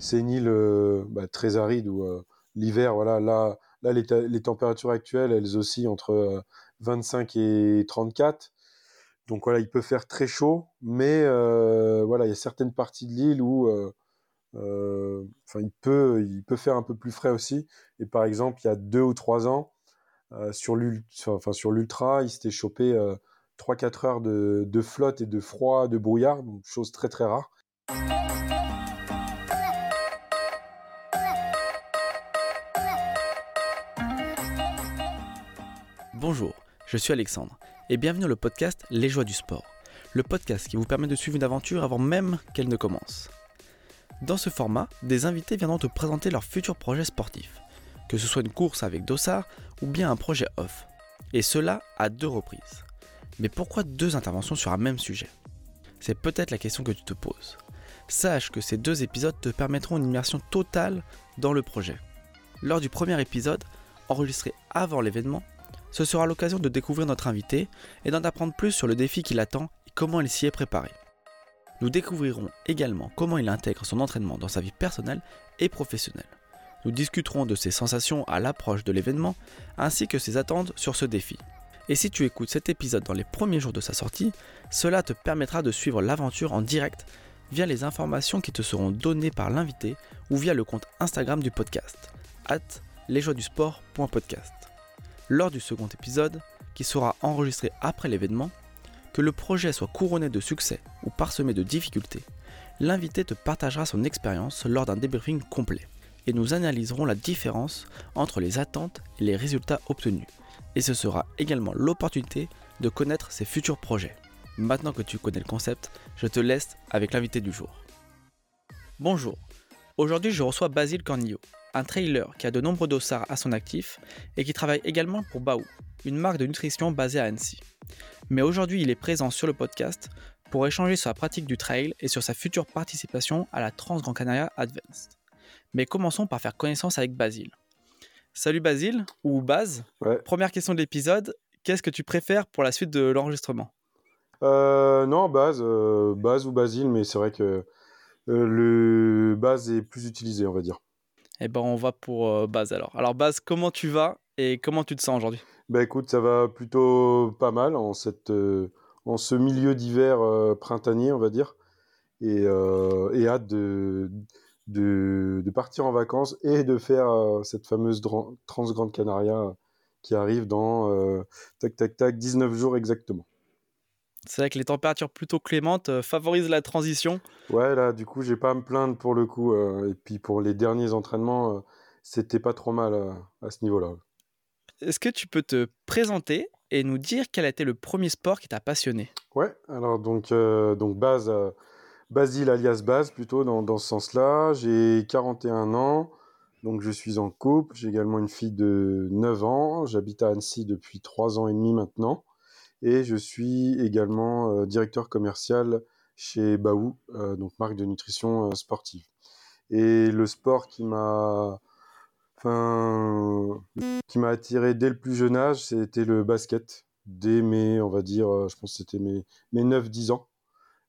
c'est une île bah, très aride où l'hiver, voilà, là, là les, températures actuelles, elles oscillent entre 25 et 34. Donc voilà, il peut faire très chaud, mais voilà, il y a certaines parties de l'île où il peut, il peut faire un peu plus frais aussi. Et par exemple, il y a deux ou trois ans, sur l'ultra, enfin, sur l'ultra, il s'était chopé 3-4 heures de, de, flotte et de froid, de brouillard, donc chose très très rare. Bonjour, je suis Alexandre et bienvenue au podcast Les joies du sport, le podcast qui vous permet de suivre une aventure avant même qu'elle ne commence. Dans ce format, des invités viendront te présenter leurs futurs projets sportifs, que ce soit une course avec Dossard ou bien un projet off, et cela à deux reprises. Mais pourquoi deux interventions sur un même sujet? C'est peut-être la question que tu te poses. Sache que ces deux épisodes te permettront une immersion totale dans le projet. Lors du premier épisode, enregistré avant l'événement, ce sera l'occasion de découvrir notre invité et d'en apprendre plus sur le défi qui l'attend et comment il s'y est préparé. Nous découvrirons également comment il intègre son entraînement dans sa vie personnelle et professionnelle. Nous discuterons de ses sensations à l'approche de l'événement ainsi que ses attentes sur ce défi. Et si tu écoutes cet épisode dans les premiers jours de sa sortie, cela te permettra de suivre l'aventure en direct via les informations qui te seront données par l'invité ou via le compte Instagram du podcast, at lesjoiesdusport.podcast. Lors du second épisode, qui sera enregistré après l'événement, que le projet soit couronné de succès ou parsemé de difficultés, l'invité te partagera son expérience lors d'un débriefing complet et nous analyserons la différence entre les attentes et les résultats obtenus et ce sera également l'opportunité de connaître ses futurs projets. Maintenant que tu connais le concept, je te laisse avec l'invité du jour. Bonjour, aujourd'hui je reçois Basile Cornillo, un trailer qui a de nombreux dossards à son actif et qui travaille également pour Baou, une marque de nutrition basée à Annecy. Mais aujourd'hui il est présent sur le podcast pour échanger sur la pratique du trail et sur sa future participation à la Trans Grand Canaria Advanced. Mais commençons par faire connaissance avec Basile. Salut Basile, ou Baz. Première question de l'épisode, qu'est-ce que tu préfères pour la suite de l'enregistrement? Euh, Non, Baz, euh, Baz ou Basile, mais c'est vrai que euh, le Baz est plus utilisé, on va dire. Eh ben, on va pour Baz alors. Alors Baz, comment tu vas et comment tu te sens aujourd'hui? Bah écoute, ça va plutôt pas mal en, en ce milieu d'hiver printanier, on va dire. Et, et hâte de partir en vacances et de faire euh, cette fameuse Trans Grande Canaria euh, qui arrive dans euh, tac tac tac 19 jours exactement. C'est vrai que les températures plutôt clémentes favorisent la transition. Ouais, là, du coup, j'ai pas à me plaindre pour le coup. et puis pour les derniers entraînements, c'était pas trop mal à ce niveau-là. Est-ce que tu peux te présenter et nous dire quel a été le premier sport qui t'a passionné? Ouais, alors donc, donc base, Basile alias Baz plutôt dans, dans ce sens-là. J'ai 41 ans, donc je suis en couple. J'ai également une fille de 9 ans. J'habite à Annecy depuis 3 ans et demi maintenant. Et je suis également euh, directeur commercial chez Baou, euh, donc marque de nutrition euh, sportive. Et le sport qui m'a enfin, qui m'a attiré dès le plus jeune âge, c'était le basket. Dès mes, on va dire, je pense c'était mes, mes 9-10 ans.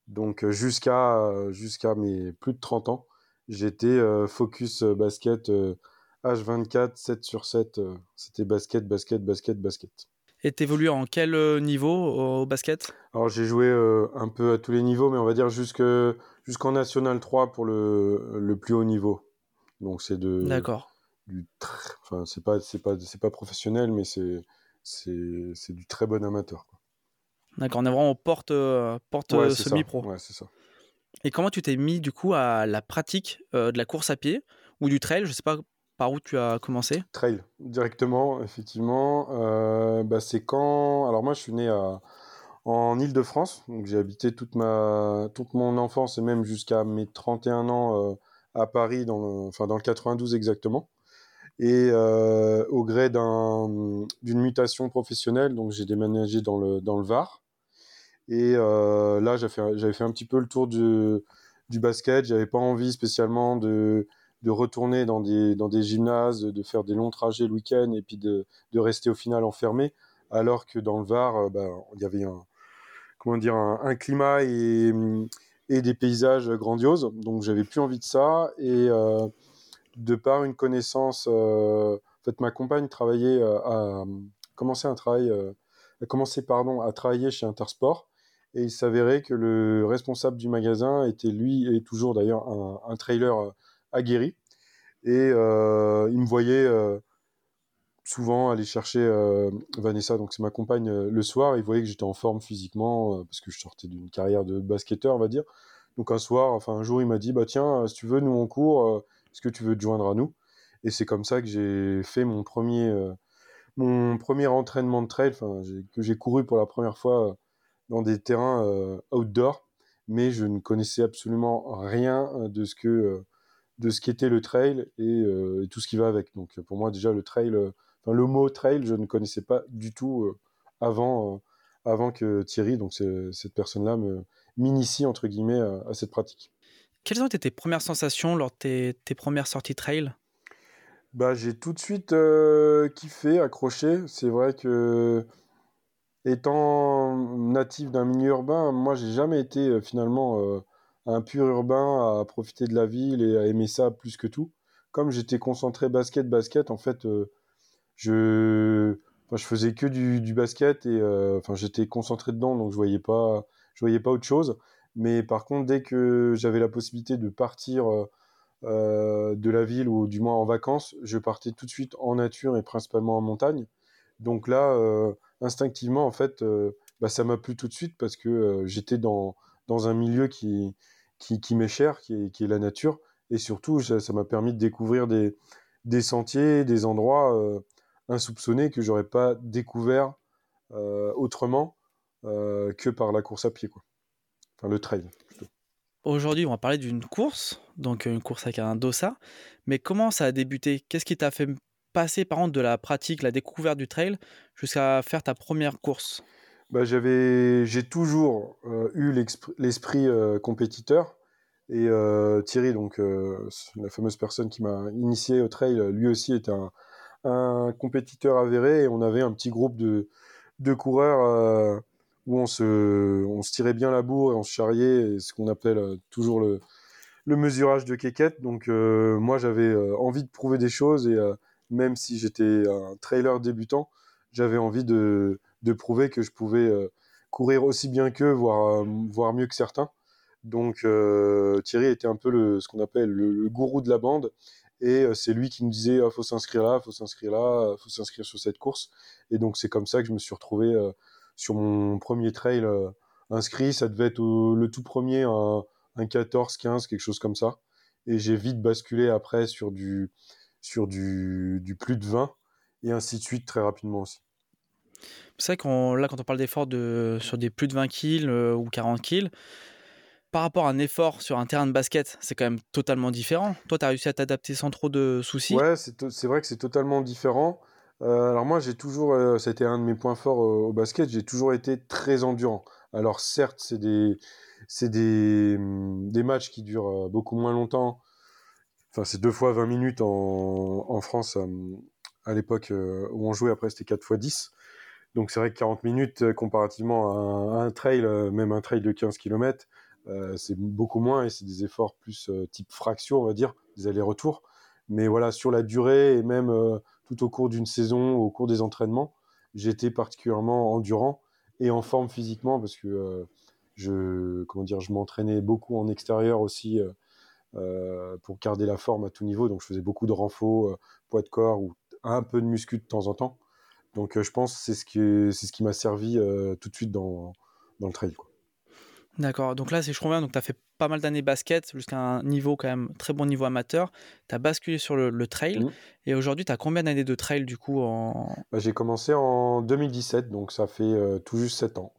Donc jusqu'à jusqu'à mes plus de 30 ans, j'étais focus basket H24, 7 sur 7. C'était basket, basket, basket, basket. Et t'évolues en quel niveau au basket? Alors j'ai joué un peu à tous les niveaux, mais on va dire jusqu'en National 3 pour le, le plus haut niveau. Donc c'est de. D'accord. Enfin c'est pas c'est pas c'est pas professionnel, mais c'est c'est du très bon amateur. Quoi. D'accord, on est vraiment porte, euh, porte euh, semi-pro. Ouais, c'est ça. Et comment tu t'es mis du coup à la pratique euh, de la course à pied ou du trail? Je sais pas par où tu as commencé? Trail, directement, effectivement. bah, c'est quand. Alors moi, je suis né en Ile-de-France, j'ai habité toute ma toute mon enfance et même jusqu'à mes 31 ans à Paris, dans le... enfin dans le 92 exactement. Et au gré d'une mutation professionnelle, donc j'ai déménagé dans le dans le Var et euh, là, j'avais fait, j'avais fait un petit peu le tour du, du basket. J'avais pas envie spécialement de, de retourner dans des, dans des gymnases, de faire des longs trajets le week-end et puis de, de rester au final enfermé. Alors que dans le Var, euh, bah, il y avait un, comment dire, un, climat et, et des paysages grandioses. Donc j'avais plus envie de ça. Et de par une connaissance, fait, ma compagne travaillait à commencer un travail, a commencé pardon à travailler chez Intersport. Et il s'avérait que le responsable du magasin était lui et toujours d'ailleurs un trailer aguerri. Et il me voyait souvent aller chercher euh, Vanessa, donc c'est ma compagne, euh, le soir. Il voyait que j'étais en forme physiquement euh, parce que je sortais d'une carrière de basketteur, on va dire. Donc un soir, enfin un jour, il m'a dit bah tiens, si tu veux, nous on court, est-ce que tu veux te joindre à nous? Et c'est comme ça que j'ai fait mon premier mon premier entraînement de trail, que j'ai couru pour la première fois dans des terrains outdoor, mais je ne connaissais absolument rien de ce que de ce qu'était le trail et, et, tout ce qui va avec. Donc pour moi déjà le trail le mot trail, je ne connaissais pas du tout euh, avant, euh, avant que Thierry, donc cette personne-là, m'initie entre guillemets à, cette pratique. Quelles ont été tes premières sensations lors de tes, premières sorties trail? Bah, J'ai tout de suite euh, kiffé, accroché. C'est vrai que, étant natif d'un milieu urbain, moi, j'ai jamais été finalement un pur urbain à profiter de la ville et à aimer ça plus que tout. Comme j'étais concentré basket, basket, en fait, je, je faisais que du, basket et euh, enfin, j'étais concentré dedans, donc je voyais pas, je voyais pas autre chose. Mais par contre, dès que j'avais la possibilité de partir euh, euh, de la ville ou du moins en vacances, je partais tout de suite en nature et principalement en montagne. Donc là, instinctivement, en fait, bah, ça m'a plu tout de suite parce que j'étais dans, dans un milieu qui, m'est cher, qui est, la nature. Et surtout, ça m'a permis de découvrir des, sentiers, des endroits insoupçonné que j'aurais pas découvert euh, autrement euh, que par la course à pied, quoi. Enfin, le trail, Aujourd'hui, on va parler d'une course, donc une course avec un dossard. Mais comment ça a débuté? Qu'est-ce qui t'a fait passer, par exemple, de la pratique, la découverte du trail, jusqu'à faire ta première course? Bah, j'avais, j'ai toujours euh, eu l'esprit compétiteur. Et Thierry, donc la fameuse personne qui m'a initié au trail, lui aussi était un, compétiteur avéré et on avait un petit groupe de, de coureurs euh, où on se, on se tirait bien la bourre et on se charriait, ce qu'on appelle euh, toujours le, le mesurage de quéquette. Donc euh, moi j'avais envie de prouver des choses et même si j'étais un trailer débutant, j'avais envie de, de, prouver que je pouvais courir aussi bien qu'eux, voire, voire mieux que certains. Donc Thierry était un peu le, ce qu'on appelle le, gourou de la bande et euh, c'est lui qui nous disait, ah, faut s'inscrire là, faut s'inscrire là, faut s'inscrire sur cette course. Et donc c'est comme ça que je me suis retrouvé euh, sur mon premier trail euh, inscrit. Ça devait être le tout premier, un, 14, 15, quelque chose comme ça. Et j'ai vite basculé après sur du, sur du plus de 20 et ainsi de suite très rapidement aussi. C'est vrai que là, quand on parle d'efforts de, sur des plus de 20 kills ou 40 kills, par rapport à un effort sur un terrain de basket, c'est quand même totalement différent. Toi, tu as réussi à t'adapter sans trop de soucis? Ouais, c'est vrai que c'est totalement différent. Euh, alors moi, j'ai toujours, euh, c'était un de mes points forts euh, au basket, j'ai toujours été très endurant. Alors certes, c'est des, c'est des, hum, des, matchs qui durent beaucoup moins longtemps. Enfin, c'est deux fois 20 minutes en, en France à l'époque où on jouait. Après, c'était 4 fois 10. Donc c'est vrai que 40 minutes, comparativement à un, trail, même un trail de 15 km, euh, c'est beaucoup moins et c'est des efforts plus euh, type fraction, on va dire, des allers-retours. Mais voilà, sur la durée et même euh, tout au cours d'une saison, au cours des entraînements, j'étais particulièrement endurant et en forme physiquement parce que je, comment dire, je m'entraînais beaucoup en extérieur aussi pour garder la forme à tout niveau. Donc je faisais beaucoup de renfort, poids de corps ou un peu de muscu de temps en temps. Donc je pense que c'est ce qui, c'est ce qui m'a servi tout de suite dans, dans le trail. Quoi. D'accord. Donc là, si je comprends donc tu as fait pas mal d'années basket jusqu'à un niveau quand même très bon niveau amateur. Tu as basculé sur le, trail. Mmh. Et aujourd'hui, tu as combien d'années de trail du coup en... Bah, j'ai commencé en 2017, donc ça fait euh, tout juste 7 ans.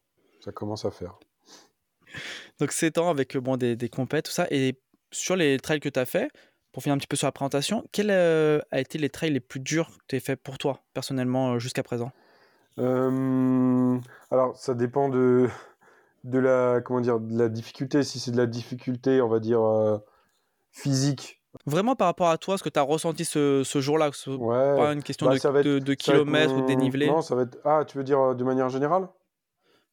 Ça commence à faire. donc 7 ans avec bon, des, des compètes, tout ça. Et sur les trails que tu as fait, pour finir un petit peu sur la présentation, quels ont euh, a été les trails les plus durs que tu as fait pour toi, personnellement, euh, jusqu'à présent? Alors, ça dépend de de la comment dire de la difficulté. Si c'est de la difficulté on va dire euh, physique. Vraiment par rapport à toi ce que tu as ressenti ce, ce jour-là pas une question bah, de, de, kilomètres ou de dénivelé? non ça va être ah tu veux dire euh, de manière générale?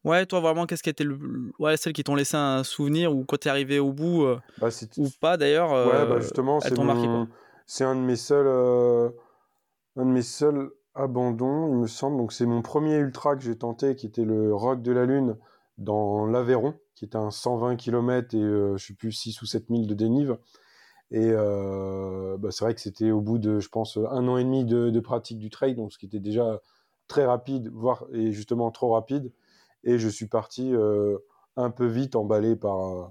Ouais, toi vraiment, qu'est-ce qui était le... ouais, celles qui t'ont laissé un souvenir ou quand t'es arrivé au bout euh, Bah, ou pas d'ailleurs Ouais, bah euh, justement, c'est mon... un de mes seuls, euh, un de mes seuls abandons, il me semble. Donc c'est mon premier ultra que j'ai tenté, qui était le Rock de la Lune dans l'Aveyron, qui était un 120 km et je sais plus 6 ou 7 000 de dénive. Et bah, c'est vrai que c'était au bout de, je pense, un an et demi de, de pratique du trail, donc ce qui était déjà très rapide, voire et justement trop rapide. Et je suis parti euh, un peu vite, emballé par, euh,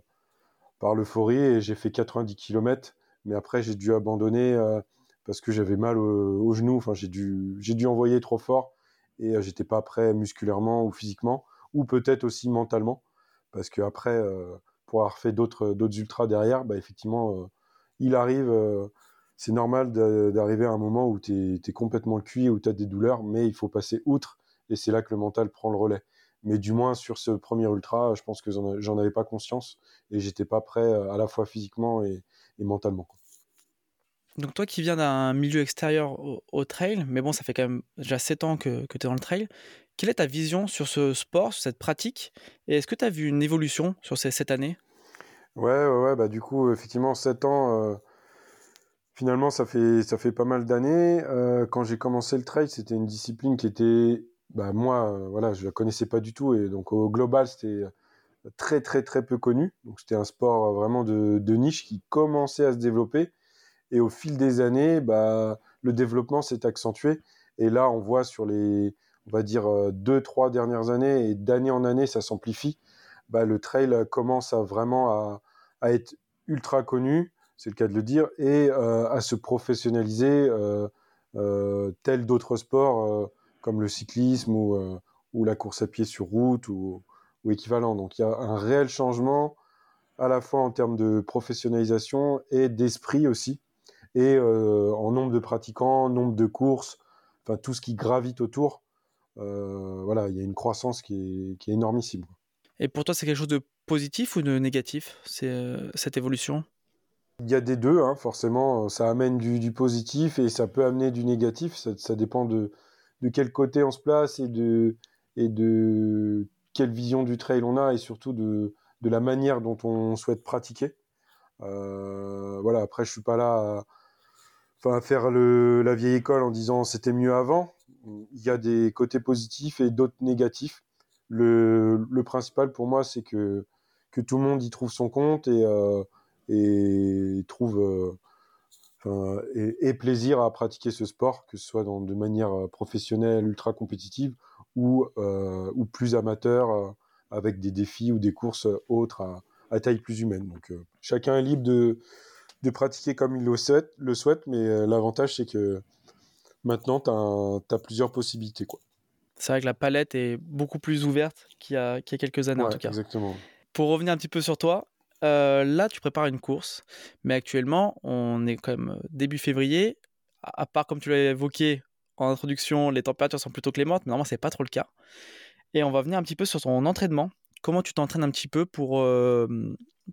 par l'euphorie, et j'ai fait 90 km. Mais après, j'ai dû abandonner euh, parce que j'avais mal au, au genou. Enfin, j'ai dû, j'ai dû envoyer trop fort et j'étais pas prêt musculairement ou physiquement, ou peut-être aussi mentalement. Parce que après, pour avoir fait d'autres, d'autres ultras derrière, bah, effectivement, il arrive. c'est normal d'arriver à un moment où tu es, complètement cuit, où tu as des douleurs, mais il faut passer outre, et c'est là que le mental prend le relais. Mais du moins sur ce premier ultra, je pense que j'en avais pas conscience et j'étais pas prêt euh, à la fois physiquement et, et mentalement. quoi. Donc toi qui viens d'un milieu extérieur au, au trail, mais bon, ça fait quand même déjà 7 ans que, que tu es dans le trail, quelle est ta vision sur ce sport, sur cette pratique? Et est-ce que tu as vu une évolution sur ces 7 années? Ouais, ouais, ouais, bah du coup, effectivement, 7 ans, euh, finalement, ça fait, ça fait pas mal d'années. Euh, quand j'ai commencé le trail, c'était une discipline qui était, bah moi, euh, voilà, je la connaissais pas du tout, et donc au global, c'était très, très, très peu connu. Donc c'était un sport euh, vraiment de, de niche qui commençait à se développer. Et au fil des années, bah, le développement s'est accentué. Et là, on voit sur les, on va dire, euh, deux, trois dernières années, et d'année en année, ça s'amplifie. Bah, le trail commence à vraiment à, à être ultra connu, c'est le cas de le dire, et euh, à se professionnaliser, euh, euh, tel d'autres sports euh, comme le cyclisme ou, euh, ou la course à pied sur route ou, ou équivalent. Donc il y a un réel changement à la fois en termes de professionnalisation et d'esprit aussi et euh, en nombre de pratiquants, nombre de courses, enfin tout ce qui gravite autour. Euh, voilà, il y a une croissance qui est, qui est énormissime. Et pour toi, c'est quelque chose de positif ou de négatif, euh, cette évolution? Il y a des deux, hein, forcément, ça amène du, du, positif et ça peut amener du négatif, ça, ça, dépend de, de quel côté on se place et de, quelle vision du trail on a et surtout de, la manière dont on souhaite pratiquer. Euh, voilà, après, je suis pas là à, faire la vieille école en disant c'était mieux avant. Il y a des côtés positifs et d'autres négatifs. Le, principal pour moi, c'est que, tout le monde y trouve son compte et, euh, trouve euh, enfin, et, et, plaisir à pratiquer ce sport, que ce soit dans, de manière professionnelle, ultra compétitive ou, euh, ou plus amateur euh, avec des défis ou des courses autres à, à taille plus humaine. Donc euh, chacun est libre de, de pratiquer comme il le souhaite, le souhaite mais euh, l'avantage c'est que maintenant tu as, as, plusieurs possibilités. quoi. C'est vrai que la palette est beaucoup plus ouverte qu'il y a, qu'il y a quelques années ouais, en tout cas. Exactement. Pour revenir un petit peu sur toi, là tu prépares une course, mais actuellement on est quand même début février, à part comme tu l'as évoqué en introduction, les températures sont plutôt clémentes, mais normalement c'est pas trop le cas. Et on va venir un petit peu sur ton entraînement. Comment tu t'entraînes un petit peu pour,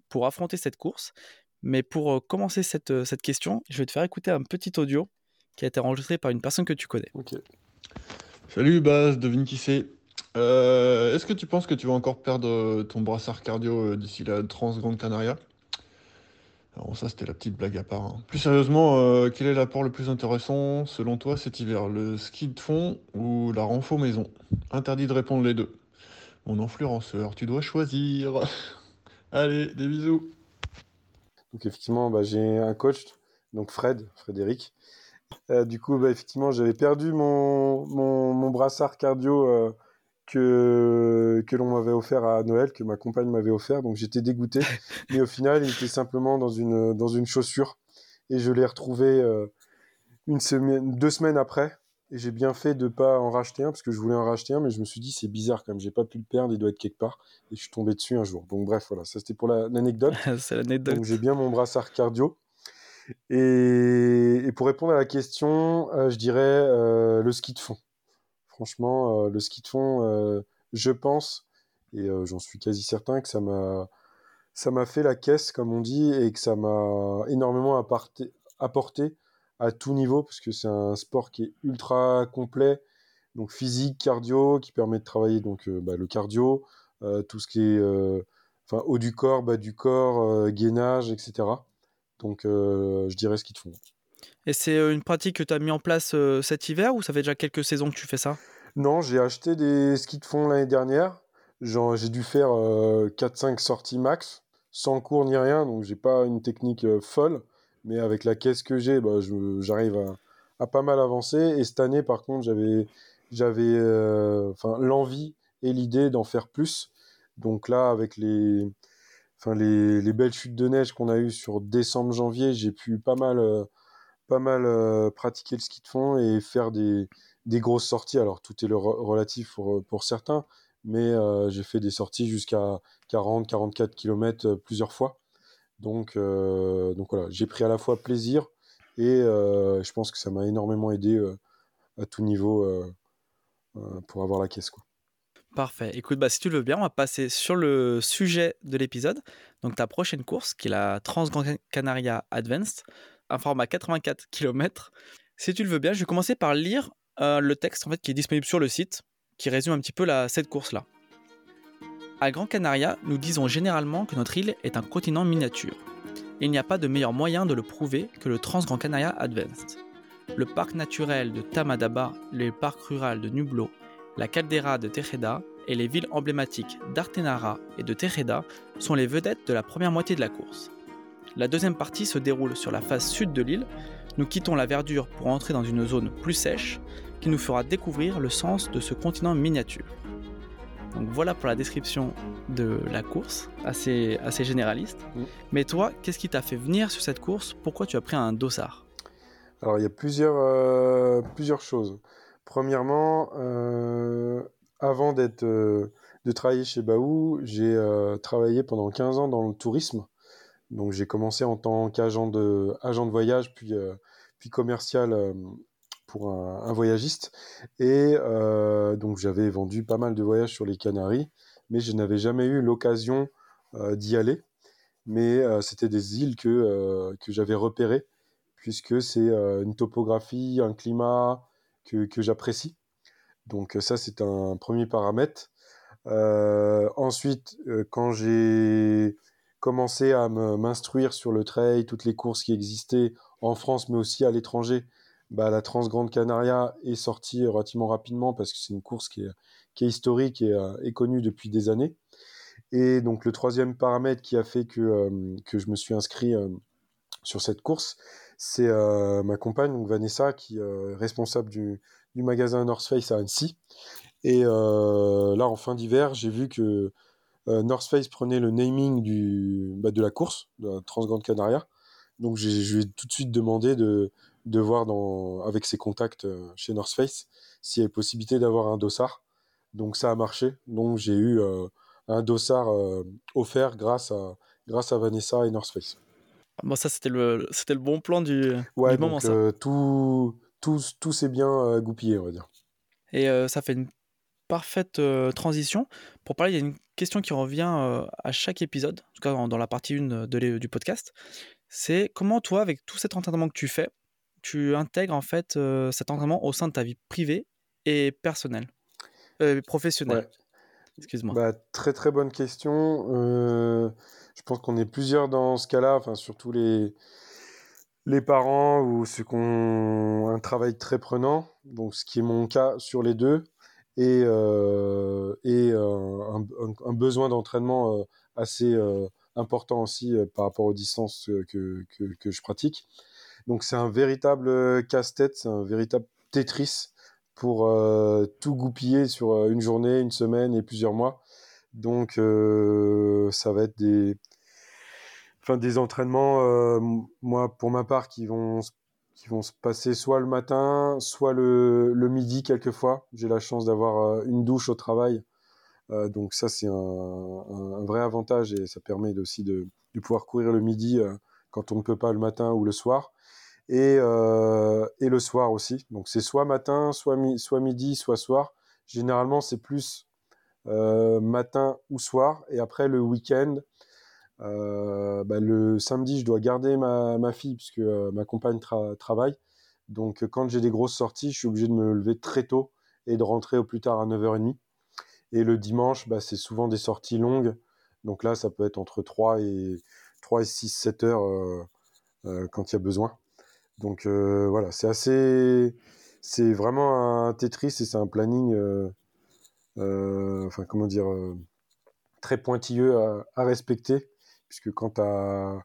pour affronter cette course? Mais pour commencer cette, cette question, je vais te faire écouter un petit audio qui a été enregistré par une personne que tu connais. Salut Baz, devine qui c'est. Euh, Est-ce que tu penses que tu vas encore perdre ton brassard cardio d'ici la Transgrande Canaria? Alors ça c'était la petite blague à part. Hein. Plus sérieusement, euh, quel est l'apport le plus intéressant selon toi cet hiver? Le ski de fond ou la renfort maison? Interdit de répondre les deux. Mon influenceur, tu dois choisir. Allez, des bisous. Donc effectivement, bah, j'ai un coach, donc Fred, Frédéric. Euh, du coup, bah, effectivement, j'avais perdu mon, brassard cardio euh, que, que l'on m'avait offert à Noël, que ma compagne m'avait offert, donc j'étais dégoûté. Mais au final, il était simplement dans une, dans une chaussure et je l'ai retrouvé euh, une semaine, deux semaines après. Et j'ai bien fait de pas en racheter un parce que je voulais en racheter un, mais je me suis dit c'est bizarre quand même, j'ai pas pu le perdre, il doit être quelque part. Et je suis tombé dessus un jour. Donc bref, voilà, ça c'était pour l'anecdote. La, c'est l'anecdote. Donc j'ai bien mon brassard cardio. Et, et, pour répondre à la question, euh, je dirais euh, le ski de fond. Franchement, euh, le ski de fond, je pense, et j'en suis quasi certain, que ça m'a, fait la caisse, comme on dit, et que ça m'a énormément apporté, à tout niveau, parce que c'est un sport qui est ultra complet, donc physique, cardio, qui permet de travailler donc bah, le cardio, tout ce qui est haut du corps, bas du corps, gainage, etc. Donc je dirais ce qu'ils te. Et c'est une pratique que tu as mis en place cet hiver ou ça fait déjà quelques saisons que tu fais ça? Non, j'ai acheté des skis de fond l'année dernière. J'ai dû faire 4-5 sorties max, sans cours ni rien, donc j'ai pas une technique folle, mais avec la caisse que j'ai, bah, j'arrive à, pas mal avancer. Et cette année, par contre, j'avais l'envie et l'idée d'en faire plus. Donc là, avec les belles chutes de neige qu'on a eues sur décembre-janvier, j'ai pu pas mal pas mal euh, pratiquer le ski de fond et faire des, des grosses sorties. Alors tout est relatif pour, pour certains, mais euh, j'ai fait des sorties jusqu'à 40-44 km plusieurs fois. Donc, euh, donc voilà, j'ai pris à la fois plaisir et je pense que ça m'a énormément aidé à tout niveau pour avoir la caisse. Quoi. Parfait. Écoute, bah, si tu le veux bien, on va passer sur le sujet de l'épisode. Donc ta prochaine course, qui est la Transgran Canaria Advanced un format 84 km. Si tu le veux bien, je vais commencer par lire euh, le texte qui est disponible sur le site, qui résume un petit peu cette course-là. À Gran Canaria, nous disons généralement que notre île est un continent miniature. Il n'y a pas de meilleur moyen de le prouver que le Trans-Gran Canaria Advanced. Le parc naturel de Tamadaba, le parc rural de Nublo, la caldeira de Tejeda et les villes emblématiques d'Artenara et de Tejeda sont les vedettes de la première moitié de la course. La deuxième partie se déroule sur la face sud de l'île. Nous quittons la verdure pour entrer dans une zone plus sèche qui nous fera découvrir le sens de ce continent miniature. Donc voilà pour la description de la course, assez, assez généraliste. Mm. Mais toi, qu'est-ce qui t'a fait venir sur cette course? Pourquoi tu as pris un dossard? Alors il y a plusieurs, euh, plusieurs choses. Premièrement, euh, avant d'être, euh, de travailler chez Baou, j'ai travaillé pendant 15 ans dans le tourisme. Donc j'ai commencé en tant qu'agent de, agent de voyage, puis, euh, puis commercial euh, pour un, voyagiste. Et euh, donc j'avais vendu pas mal de voyages sur les Canaries, mais je n'avais jamais eu l'occasion d'y aller. Mais c'était des îles que, que j'avais repérées, puisque c'est une topographie, un climat que, que j'apprécie. Donc ça, c'est un premier paramètre. ensuite, quand j'ai commencé à m'instruire sur le trail, toutes les courses qui existaient en France, mais aussi à l'étranger, bah, la Transgrande Canaria est sortie relativement rapidement parce que c'est une course qui est, historique et euh, est connue depuis des années. Et donc le troisième paramètre qui a fait que, euh, que je me suis inscrit euh, sur cette course, c'est ma compagne, donc Vanessa, qui est responsable du, du magasin North Face à Annecy. Et là, en fin d'hiver, j'ai vu que North Face prenait le naming du, bah, de la course, de la Transgrande Canaria. Donc je lui ai tout de suite demandé de, de voir dans, avec ses contacts euh, chez North Face s'il y avait possibilité d'avoir un dossard. Donc ça a marché. Donc j'ai eu euh, un dossard offert grâce à, grâce à Vanessa et North Face. Bon, ça, c'était le, c'était le bon plan du, ouais, moment. tout, tout, tout s'est bien goupillé, on va dire. Et ça fait une parfaite transition pour parler. Il y a une question qui revient à chaque épisode, en tout cas dans, la partie 1 de du podcast. C'est comment toi, avec tout cet entraînement que tu fais, tu intègres en fait cet entraînement au sein de ta vie privée et personnelle, professionnelle. Excuse-moi. Bah, très très bonne question. je pense qu'on est plusieurs dans ce cas-là, enfin surtout les les parents ou ceux qui ont un travail très prenant, donc ce qui est mon cas sur les deux et, euh, et euh, un, un, besoin d'entraînement euh, assez important aussi par rapport aux distances que, que, que je pratique. Donc c'est un véritable casse-tête, un véritable Tetris pour euh, tout goupiller sur une journée, une semaine et plusieurs mois. Donc euh, ça va être des, enfin des entraînements, euh, moi pour ma part, qui vont qui vont se passer soit le matin, soit le, midi quelquefois. J'ai la chance d'avoir euh, une douche au travail. Euh, donc ça, c'est un, vrai avantage et ça permet aussi de, pouvoir courir le midi euh, quand on ne peut pas le matin ou le soir. Et, le soir aussi. Donc c'est soit matin, soit, mi soit midi, soit soir. Généralement, c'est plus matin ou soir. Et après, le week-end, euh, bah, le samedi, je dois garder ma, fille puisque euh, ma compagne travaille. Donc, quand j'ai des grosses sorties, je suis obligé de me lever très tôt et de rentrer au plus tard à 9h30. Et le dimanche, bah, c'est souvent des sorties longues. Donc là, ça peut être entre 3 et, 3 et 6, 7 heures quand il y a besoin. Donc voilà, c'est assez. C'est vraiment un Tetris et c'est un planning. enfin, comment dire très pointilleux à, respecter, puisque quand tu as,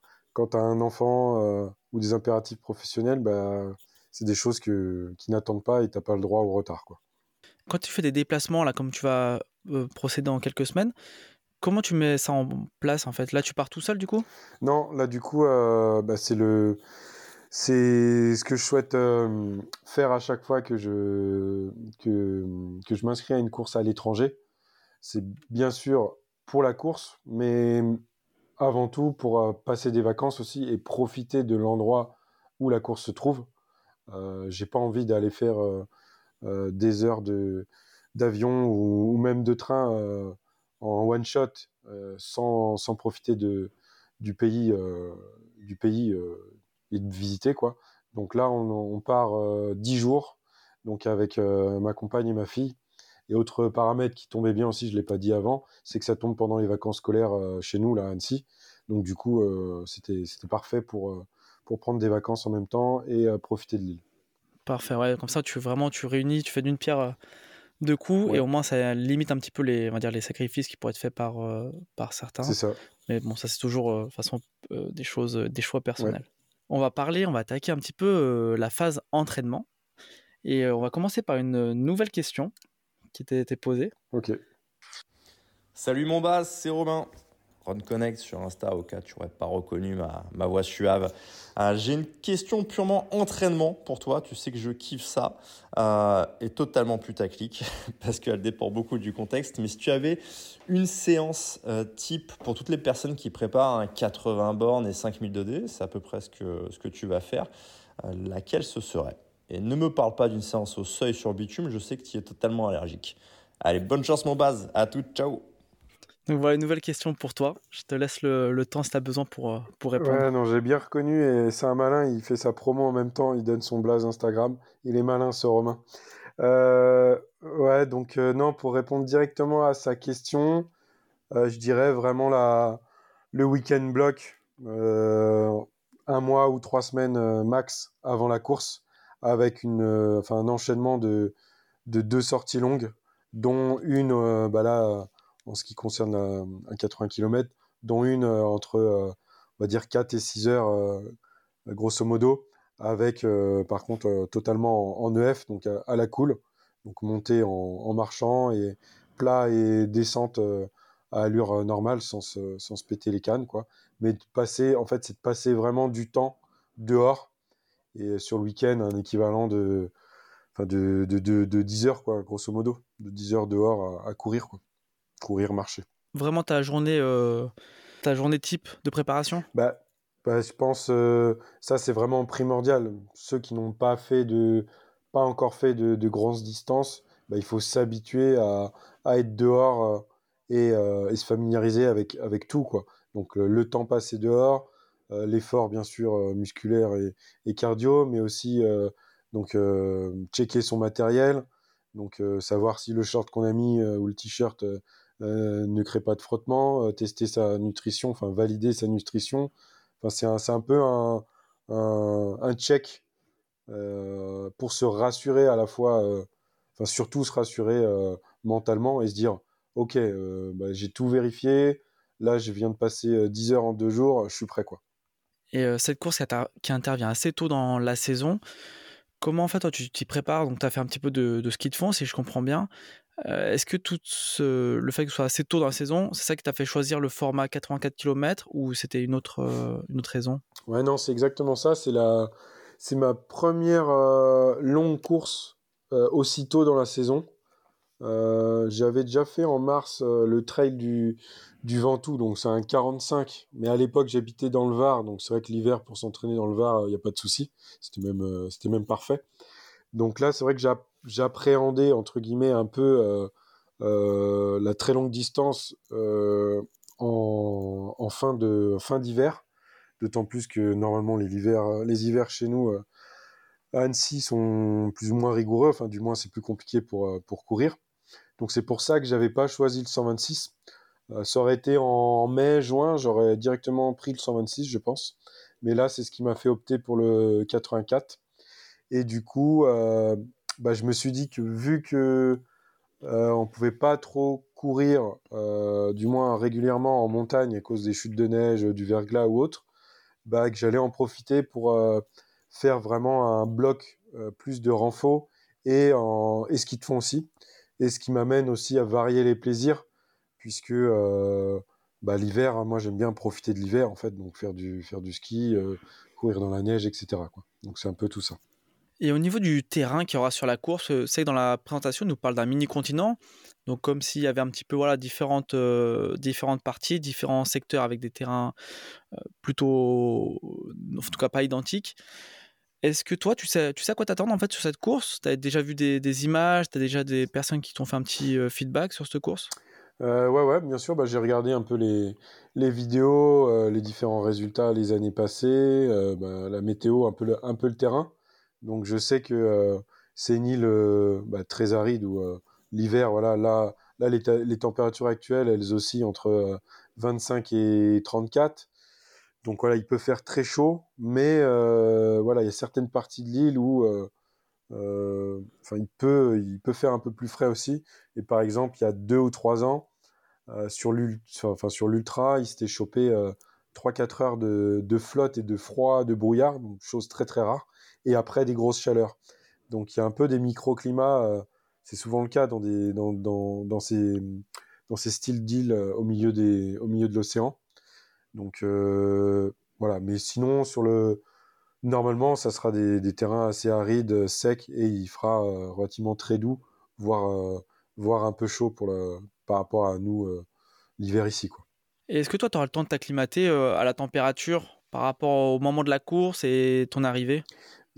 un enfant euh, ou des impératifs professionnels, bah, c'est des choses que, qui n'attendent pas et tu n'as pas le droit au retard. Quoi. Quand tu fais des déplacements, là, comme tu vas euh, procéder en quelques semaines, comment tu mets ça en place en fait? Là, tu pars tout seul du coup? Non, là, du coup, euh, bah, c'est le. C'est ce que je souhaite faire à chaque fois que je, que, que je m'inscris à une course à l'étranger. C'est bien sûr pour la course, mais avant tout pour euh, passer des vacances aussi et profiter de l'endroit où la course se trouve. Euh, j'ai pas envie d'aller faire euh, des heures de d'avion ou, même de train en one shot sans, sans, profiter de du pays du pays et de visiter quoi. Donc là on, on part dix jours donc avec ma compagne et ma fille et autre paramètre qui tombait bien aussi, je ne l'ai pas dit avant, c'est que ça tombe pendant les vacances scolaires euh, chez nous, là, à Annecy. Donc du coup, euh, c'était parfait pour, euh, pour prendre des vacances en même temps et profiter de l'île. Parfait, ouais. Comme ça, tu vraiment tu réunis, tu fais d'une pierre deux coups et au moins ça limite un petit peu les, on va dire, les sacrifices qui pourraient être faits par, par certains. C'est ça. Mais bon, ça c'est toujours façon des choses, des choix personnels. On va parler, on va attaquer un petit peu la phase entraînement. Et on va commencer par une nouvelle question qui t'a été posé. Ok. Salut mon bas, c'est Romain. Ron Connect sur Insta, au cas tu n'aurais pas reconnu ma, ma voix suave. Euh, j'ai une question purement entraînement pour toi. Tu sais que je kiffe ça. Euh, et totalement putaclic parce qu'elle dépend beaucoup du contexte. Mais si tu avais une séance euh, type pour toutes les personnes qui préparent un 80 bornes et 5000 2D, c'est à peu près ce que, ce que tu vas faire, euh, laquelle ce serait? Et ne me parle pas d'une séance au seuil sur bitume, je sais que tu es totalement allergique. Allez, bonne chance mon base, à tout, ciao donc voilà une nouvelle question pour toi. Je te laisse le, temps si tu as besoin pour, euh, pour répondre. Ouais, non, j'ai bien reconnu et c'est un malin. Il fait sa promo en même temps. Il donne son blaze Instagram. Il est malin, ce Romain. Euh, ouais, donc euh, non, pour répondre directement à sa question, je dirais vraiment la, le week-end block, un mois ou trois semaines max avant la course avec euh, un enchaînement de, de deux sorties longues, dont une, euh, bah là, en ce qui concerne un 80 km, dont une euh, entre, on va dire, 4 et 6 heures, grosso modo, avec, par contre, totalement en, EF, donc à, la cool, donc monter en, marchant et plat et descente à allure normale sans se, sans se péter les cannes, quoi. Mais de passer, en fait, c'est de passer vraiment du temps dehors et sur le week-end, un équivalent de, enfin de, de, de, 10 heures, quoi, grosso modo, de 10 heures dehors à, courir, quoi. courir, marcher. Vraiment ta journée, euh, ta journée type de préparation? Bah, bah, je pense euh, ça c'est vraiment primordial. Ceux qui n'ont pas fait de, pas encore fait de, de grandes distances, bah, il faut s'habituer à, à, être dehors euh, et, et, se familiariser avec, avec tout, quoi. Donc le temps passé dehors, euh, l'effort bien sûr euh, musculaire et, cardio, mais aussi euh, donc checker son matériel, donc savoir si le short qu'on a mis ou le t-shirt ne crée pas de frottement, tester sa nutrition, enfin valider sa nutrition. Enfin, c'est un, un, peu un, un, check pour se rassurer à la fois, enfin surtout se rassurer mentalement et se dire, ok, bah, j'ai tout vérifié, là je viens de passer 10 heures en deux jours, je suis prêt quoi. Et cette course qui intervient assez tôt dans la saison, comment en fait toi tu t'y prépares? Donc tu as fait un petit peu de, ski de fond si je comprends bien. Est-ce que tout le fait que ce soit assez tôt dans la saison, c'est ça qui t'a fait choisir le format 84 km ou c'était une autre, une autre raison? Ouais non c'est exactement ça. C'est la... ma première longue course aussitôt dans la saison. J'avais déjà fait en mars le trail du, Ventoux, donc c'est un 45. Mais à l'époque, j'habitais dans le Var, donc c'est vrai que l'hiver, pour s'entraîner dans le Var, il n'y a pas de souci. C'était même, euh, parfait. Donc là, c'est vrai que j'appréhendais, entre guillemets, un peu euh, euh, la très longue distance en, fin d'hiver. D'autant plus que normalement, les hivers, chez nous, à Annecy sont plus ou moins rigoureux, enfin du moins c'est plus compliqué pour courir. Donc c'est pour ça que j'avais pas choisi le 126. ça aurait été en mai, juin, j'aurais directement pris le 126, je pense. Mais là, c'est ce qui m'a fait opter pour le 84. Et du coup, bah, je me suis dit que vu que euh, on pouvait pas trop courir, euh, du moins régulièrement en montagne à cause des chutes de neige, du verglas ou autre, bah, que j'allais en profiter pour euh, faire vraiment un bloc euh, plus de renfort et, en, et de fond aussi. Et ce qui m'amène aussi à varier les plaisirs, puisque bah, l'hiver, hein, moi j'aime bien profiter de l'hiver en fait, donc faire du, faire du ski, courir dans la neige, etc. Donc c'est un peu tout ça. Et au niveau du terrain qu'il y aura sur la course, euh, c'est que dans la présentation, on nous parle d'un mini-continent. Donc, comme s'il y avait un petit peu voilà, différentes, euh, différentes parties, différents secteurs avec des terrains euh, plutôt, en tout cas pas identiques. Est-ce que toi, tu sais, tu sais à quoi t'attendre en fait sur cette course? Tu as déjà vu des, images? Tu as déjà des personnes qui t'ont fait un petit feedback sur cette course? Euh, ouais, ouais, bien sûr. Bah, j'ai regardé un peu les, les vidéos, les différents résultats les années passées, bah, la météo, un peu le, un peu le terrain. Donc je sais que euh, c'est une île euh, bah, très aride où euh, l'hiver, voilà, là, là les, les, températures actuelles, elles oscillent entre 25 et 34. Donc voilà, il peut faire très chaud, mais voilà, il y a certaines parties de l'île où enfin, il, peut, il peut faire un peu plus frais aussi. Et par exemple, il y a deux ou trois ans, sur l'ultra, il s'était chopé 3-4 heures de, flotte et de froid, de brouillard, donc chose très très rare et après des grosses chaleurs. Donc il y a un peu des microclimats, euh, c'est souvent le cas dans, des, dans, dans, dans ces, dans ces styles d'îles euh, au, milieu des, au milieu de l'océan. Donc euh, voilà, mais sinon, sur le... normalement, ça sera des, des terrains assez arides, secs, et il fera relativement très doux, voire, voire un peu chaud pour le, par rapport à nous l'hiver ici. Quoi. Et est-ce que toi, tu auras le temps de t'acclimater à la température par rapport au moment de la course et ton arrivée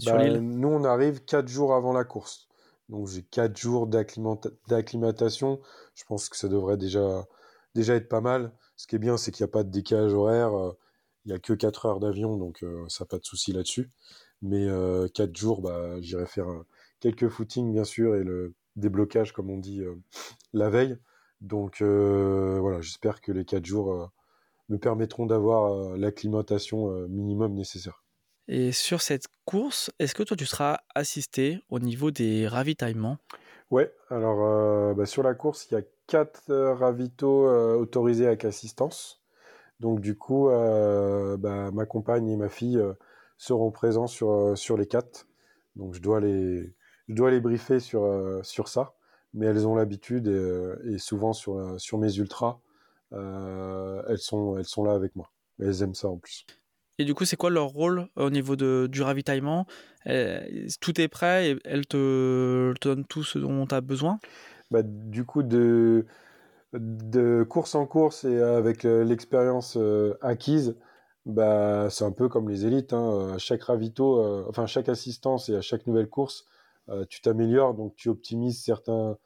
bah, nous, on arrive 4 jours avant la course. Donc j'ai 4 jours d'acclimatation. Je pense que ça devrait déjà, déjà être pas mal. Ce qui est bien, c'est qu'il n'y a pas de décalage horaire. Euh, il n'y a que 4 heures d'avion, donc euh, ça n'a pas de souci là-dessus. Mais 4 euh, jours, bah, j'irai faire quelques footings, bien sûr, et le déblocage, comme on dit, la veille. Donc voilà, j'espère que les 4 jours me permettront d'avoir l'acclimatation minimum nécessaire. Et sur cette course, est-ce que toi tu seras assisté au niveau des ravitaillements? Ouais, alors euh, bah, sur la course, il y a quatre euh, ravitaux euh, autorisés avec assistance. Donc du coup, bah, ma compagne et ma fille seront présents sur, sur les quatre. Donc je dois les, je dois les briefer sur, sur ça. Mais elles ont l'habitude et, souvent sur, sur mes ultras, elles, sont, elles sont là avec moi. Elles aiment ça en plus. Et du coup, c'est quoi leur rôle au niveau de, du ravitaillement? Euh, Tout est prêt et elles te donnent tout ce dont tu as besoin? Bah, Du coup, de, de course en course et avec euh, l'expérience euh, acquise, bah, c'est un peu comme les élites. Hein. À chaque ravito, enfin, chaque assistance et à chaque nouvelle course, tu t'améliores, donc tu optimises certains,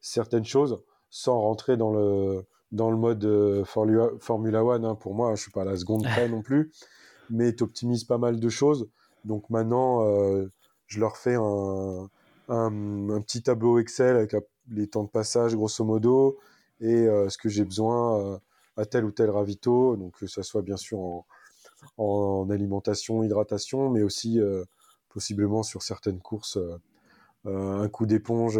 certaines choses sans rentrer dans le, dans le mode Formula One. Hein. Pour moi, je suis pas à la seconde près non plus mais tu optimises pas mal de choses. Donc maintenant, euh, je leur fais un, un, petit tableau Excel avec les temps de passage, grosso modo, et euh, ce que j'ai besoin euh, à tel ou tel ravito. Donc que ça soit bien sûr en, en alimentation, hydratation, mais aussi possiblement sur certaines courses, un coup d'éponge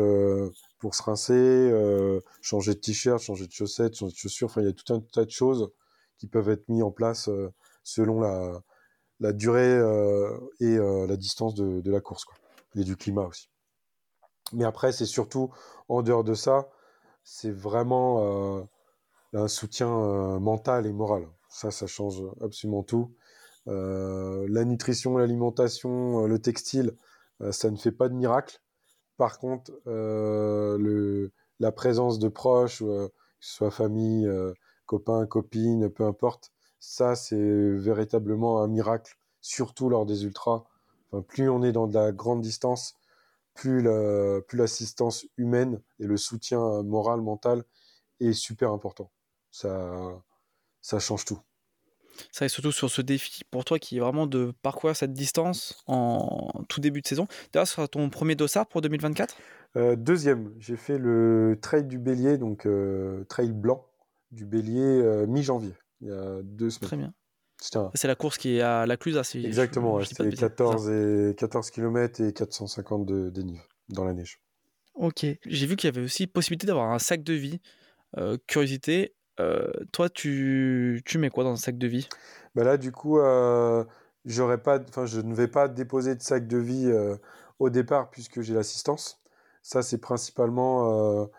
pour se rincer, changer de t-shirt, changer de chaussettes, changer de chaussures. Enfin, il y a tout un tas de choses qui peuvent être mis en place selon la, durée euh, et euh, la distance de, de, la course, quoi. et du climat aussi. Mais après, c'est surtout, en dehors de ça, c'est vraiment euh, un soutien mental et moral. Ça, ça change absolument tout. la nutrition, l'alimentation, le textile, ça ne fait pas de miracle. Par contre, la présence de proches, que ce soit famille, copains, copines, peu importe, ça, c'est véritablement un miracle, surtout lors des ultras. Enfin, plus on est dans de la grande distance, plus l'assistance humaine et le soutien moral, mental est super important. Ça, ça change tout. Ça, et surtout sur ce défi pour toi qui est vraiment de parcourir cette distance en tout début de saison. D'ailleurs, ce sera ton premier dossard pour 2024 euh, Deuxième, j'ai fait le trail du bélier, donc euh, trail blanc du bélier euh, mi-janvier, il y a deux semaines. Très bien. C'est la course qui est à la Clusa. Si Exactement, c'était 14, et, 14 km et 450 de dénive dans la neige. Ok, j'ai vu qu'il y avait aussi possibilité d'avoir un sac de vie. curiosité, euh, toi, tu, tu mets quoi dans un sac de vie? Bah Là, du coup, euh, pas, je ne vais pas déposer de sac de vie euh, au départ puisque j'ai l'assistance. Ça, c'est principalement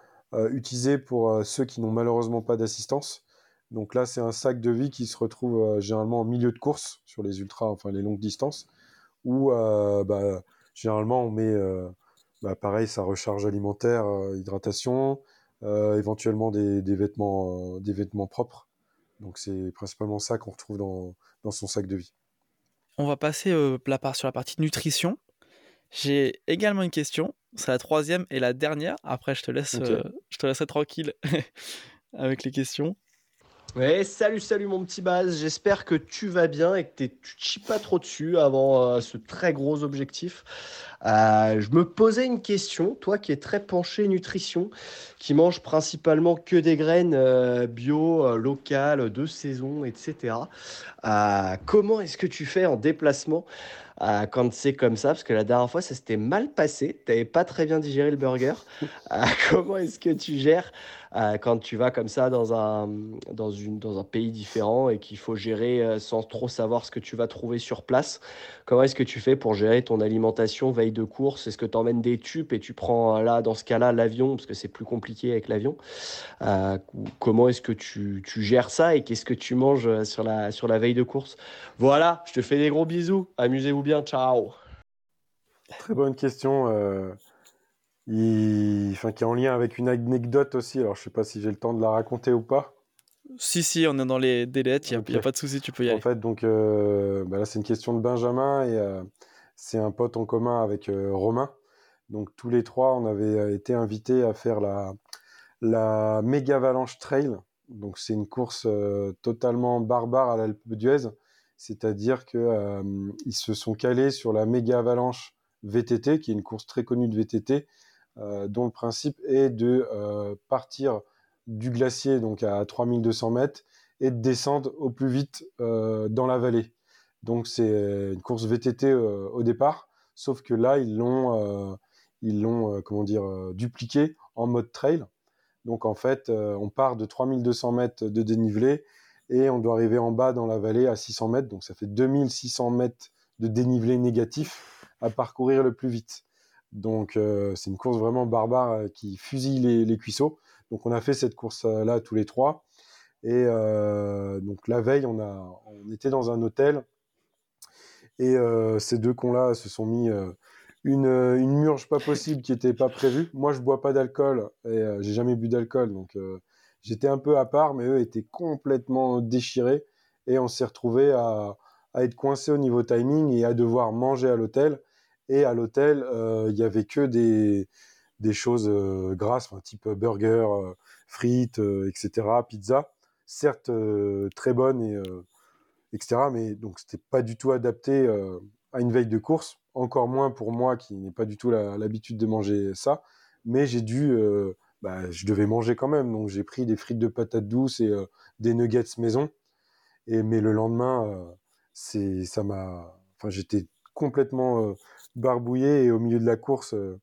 utilisé pour ceux qui n'ont malheureusement pas d'assistance. Donc là, c'est un sac de vie qui se retrouve généralement en milieu de course sur les ultras, enfin les longues distances, où bah, généralement on met, bah, pareil, sa recharge alimentaire, hydratation, euh, éventuellement des, vêtements, euh, des vêtements propres. Donc c'est principalement ça qu'on retrouve dans, dans, son sac de vie. On va passer euh, la part, sur la partie nutrition. J'ai également une question. C'est la troisième et la dernière. Après, je te laisse, je te laisserai tranquille avec les questions. Ouais, salut, salut mon petit Baz. J'espère que tu vas bien et que tu ne chies pas trop dessus avant euh, ce très gros objectif. Euh, je me posais une question, toi qui es très penché nutrition, qui mange principalement que des graines euh, bio, locales, de saison, etc. comment est-ce que tu fais en déplacement quand c'est comme ça, parce que la dernière fois, ça s'était mal passé. Tu n'avais pas très bien digéré le burger. comment est-ce que tu gères euh, quand tu vas comme ça dans un, dans une, dans un pays différent et qu'il faut gérer euh, sans trop savoir ce que tu vas trouver sur place. Comment est-ce que tu fais pour gérer ton alimentation veille de course? Est-ce que tu emmènes des tubes et tu prends euh, là, dans ce cas-là, l'avion, parce que c'est plus compliqué avec l'avion? Comment est-ce que tu, tu, gères ça et qu'est-ce que tu manges sur la, sur la veille de course? Voilà, je te fais des gros bisous. Amusez-vous bien. Ciao. Très bonne question enfin, qui est en lien avec une anecdote aussi. Alors, je sais pas si j'ai le temps de la raconter ou pas. Si, si, on est dans les délais, il n'y a, pas de souci, tu peux y aller. En fait, donc, euh, bah là, c'est une question de Benjamin et euh, c'est un pote en commun avec euh, Romain. Donc, tous les trois, on avait été invités à faire la, la Méga Avalanche Trail. Donc, c'est une course totalement barbare à l'Alpe d'Huez. C'est-à-dire qu'ils se sont calés sur la Méga Avalanche VTT, qui est une course très connue de VTT, dont le principe est de euh, partir du glacier donc à 3200 mètres et de descendre au plus vite euh, dans la vallée. Donc c'est une course VTT au départ, sauf que là ils l'ont ils l'ont comment dire dupliqué en mode trail. Donc en fait, on part de 3200 mètres de dénivelé et on doit arriver en bas dans la vallée à 600 mètres. Donc ça fait 2600 mètres de dénivelé négatif à parcourir le plus vite. Donc euh, c'est une course vraiment barbare euh, qui fusille les, cuisseaux. Donc on a fait cette course-là tous les trois. Et euh, donc la veille, on, a, on était dans un hôtel. Et ces deux cons-là se sont mis une, une, murge pas possible qui n'était pas prévue. Moi, je bois pas d'alcool et j'ai jamais bu d'alcool. Donc j'étais un peu à part, mais eux étaient complètement déchirés. Et on s'est retrouvé à, à être coincé au niveau timing et à devoir manger à l'hôtel. Et à l'hôtel, euh, il y avait que des, des choses euh, grasses, type burger, euh, frites, etc., pizza. Certes, très bonnes, et, etc., mais donc c'était pas du tout adapté à une veille de course. Encore moins pour moi qui n'ai pas du tout l'habitude de manger ça. Mais j'ai dû, bah, je devais manger quand même. Donc j'ai pris des frites de patates douces et des nuggets maison. Et mais le lendemain, c'est ça m'a, enfin j'étais complètement barbouillé et au milieu de la course, euh,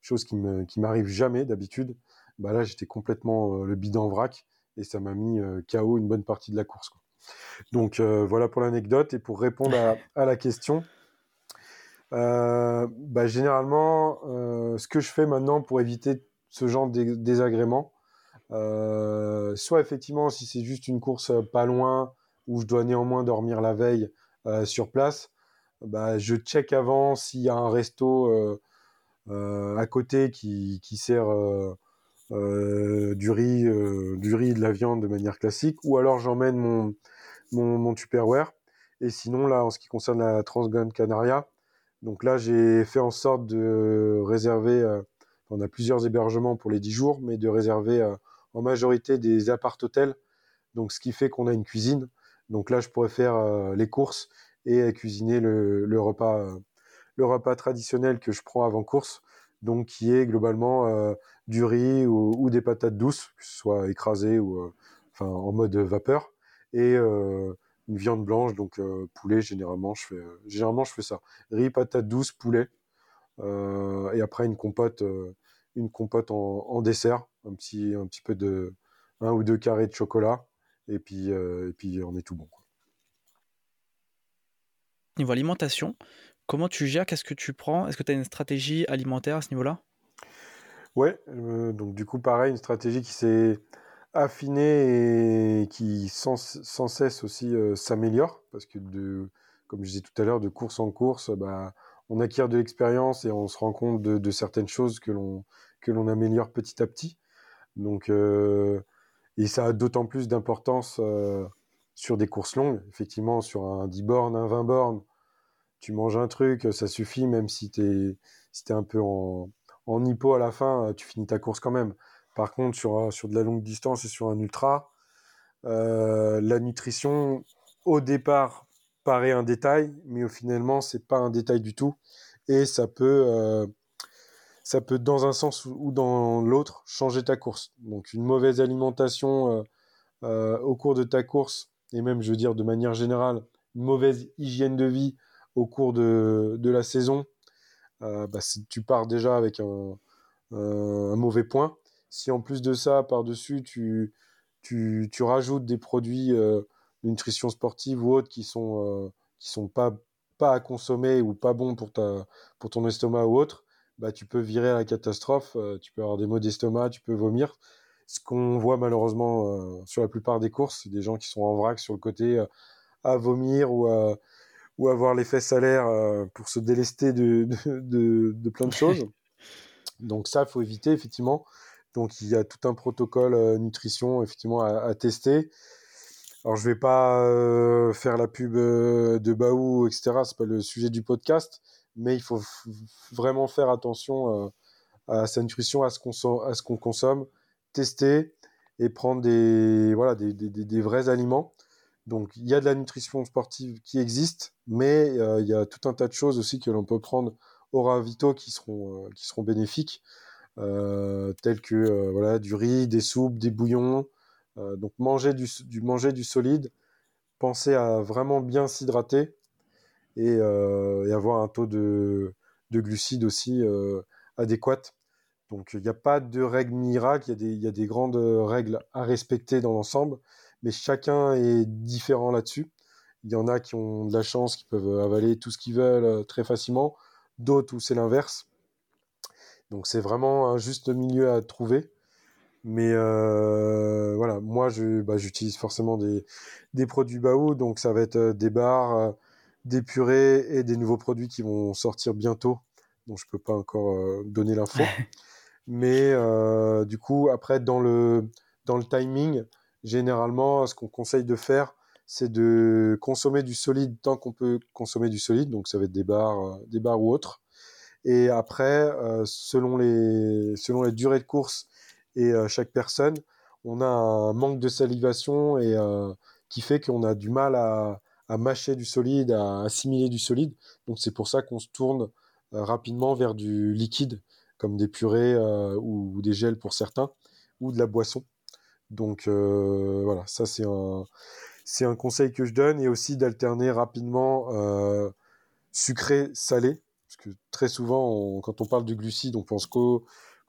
chose qui me qui m'arrive jamais d'habitude. Bah là, j'étais complètement euh, le bidon vrac et ça m'a mis euh, KO une bonne partie de la course. Donc voilà pour l'anecdote et pour répondre à, la question. Bah, généralement, ce que je fais maintenant pour éviter ce genre de désagréments, soit effectivement si c'est juste une course pas loin où je dois néanmoins dormir la veille sur place, bah, je check avant s'il y a un resto euh, euh, à côté qui, qui sert euh, du riz, du riz et de la viande de manière classique, ou alors j'emmène mon, mon, Tupperware. Et sinon, là, en ce qui concerne la Transgrande Canaria, donc là, j'ai fait en sorte de réserver, on a plusieurs hébergements pour les 10 jours, mais de réserver en majorité des appart-hôtels. Donc, ce qui fait qu'on a une cuisine. Donc là, je pourrais faire les courses et cuisiner le, repas, le repas traditionnel que je prends avant course, donc qui est globalement du riz ou, des patates douces, que ce soit écrasées ou enfin en mode vapeur, et une viande blanche, donc poulet généralement je fais généralement je fais ça. Riz, patates douces, poulet, et après une compote une compote en, dessert, un petit un petit peu de un ou deux carrés de chocolat, et puis et puis on est tout bon. Niveau alimentation, comment tu gères Qu'est-ce que tu prends? Est-ce que tu as une stratégie alimentaire à ce niveau-là? Ouais, euh, donc du coup, pareil, une stratégie qui s'est affinée et qui sans, cesse aussi euh, s'améliore, parce que de, comme je disais tout à l'heure, de course en course, bah, on acquiert de l'expérience et on se rend compte de, certaines choses que l'on que l'on améliore petit à petit. Donc, euh, et ça a d'autant plus d'importance sur des courses longues. Effectivement, sur un 10 bornes, un 20 bornes, tu manges un truc, ça suffit, même si tu es, un peu en, en hippo à la fin, tu finis ta course quand même. Par contre, sur, sur de la longue distance et sur un ultra, euh, la nutrition, au départ, paraît un détail, mais au finalement, c'est pas un détail du tout. Et ça peut, euh, ça peut, dans un sens ou dans l'autre, changer ta course. Donc, une mauvaise alimentation euh, au cours de ta course et même, je veux dire, de manière générale, une mauvaise hygiène de vie au cours de, de la saison, euh, bah, tu pars déjà avec un, mauvais point. Si en plus de ça, par-dessus, tu, tu, rajoutes des produits euh, de nutrition sportive ou autres qui sont, euh, qui sont pas, pas à consommer ou pas bons pour, ta, pour ton estomac ou autre, bah, tu peux virer à la catastrophe, tu peux avoir des maux d'estomac, tu peux vomir ce qu'on voit malheureusement euh, sur la plupart des courses, c'est des gens qui sont en vrac sur le côté euh, à vomir ou à, ou avoir les fesses salaires euh, pour se délester de, de, de, plein de choses. Donc ça, il faut éviter effectivement. Donc il y a tout un protocole nutrition effectivement à, tester. Alors je vais pas faire la pub de Baou, etc. C'est pas le sujet du podcast, mais il faut vraiment faire attention à sa nutrition, à ce qu'on consomme, tester et prendre des, voilà, des, des, des, vrais aliments. Donc il y a de la nutrition sportive qui existe, mais euh, il y a tout un tas de choses aussi que l'on peut prendre au ravito qui seront, euh, qui seront bénéfiques, euh, tels que euh, voilà, du riz, des soupes, des bouillons. donc manger du, manger du solide, penser à vraiment bien s'hydrater et, et, avoir un taux de, de glucides aussi adéquat donc il n'y a pas de règle miracle, il y, a des, grandes règles à respecter dans l'ensemble, mais chacun est différent là-dessus. Il y en a qui ont de la chance, qui peuvent avaler tout ce qu'ils veulent euh, très facilement, d'autres où c'est l'inverse. Donc c'est vraiment un juste milieu à trouver. Mais euh, voilà, moi bah, j'utilise forcément des, produits Baou, donc ça va être euh, des bars, des purées et des nouveaux produits qui vont sortir bientôt, dont je peux pas encore donner l'info. Mais euh, du coup, après, dans le, dans le timing, généralement, ce qu'on conseille de faire, c'est de consommer du solide tant qu'on peut consommer du solide. Donc, ça va être des bars, euh, des bars ou autres. Et après, euh, selon, les, selon la durée de course et chaque personne, on a un manque de salivation et qui fait qu'on a du mal à, à, mâcher du solide, à assimiler du solide. Donc, c'est pour ça qu'on se tourne rapidement vers du liquide comme des purées euh, ou, des gels pour certains, ou de la boisson. Donc euh, voilà, ça c'est un, c'est un conseil que je donne, et aussi d'alterner rapidement euh, sucré-salé, parce que très souvent, quand on parle de glucides, on pense qu'au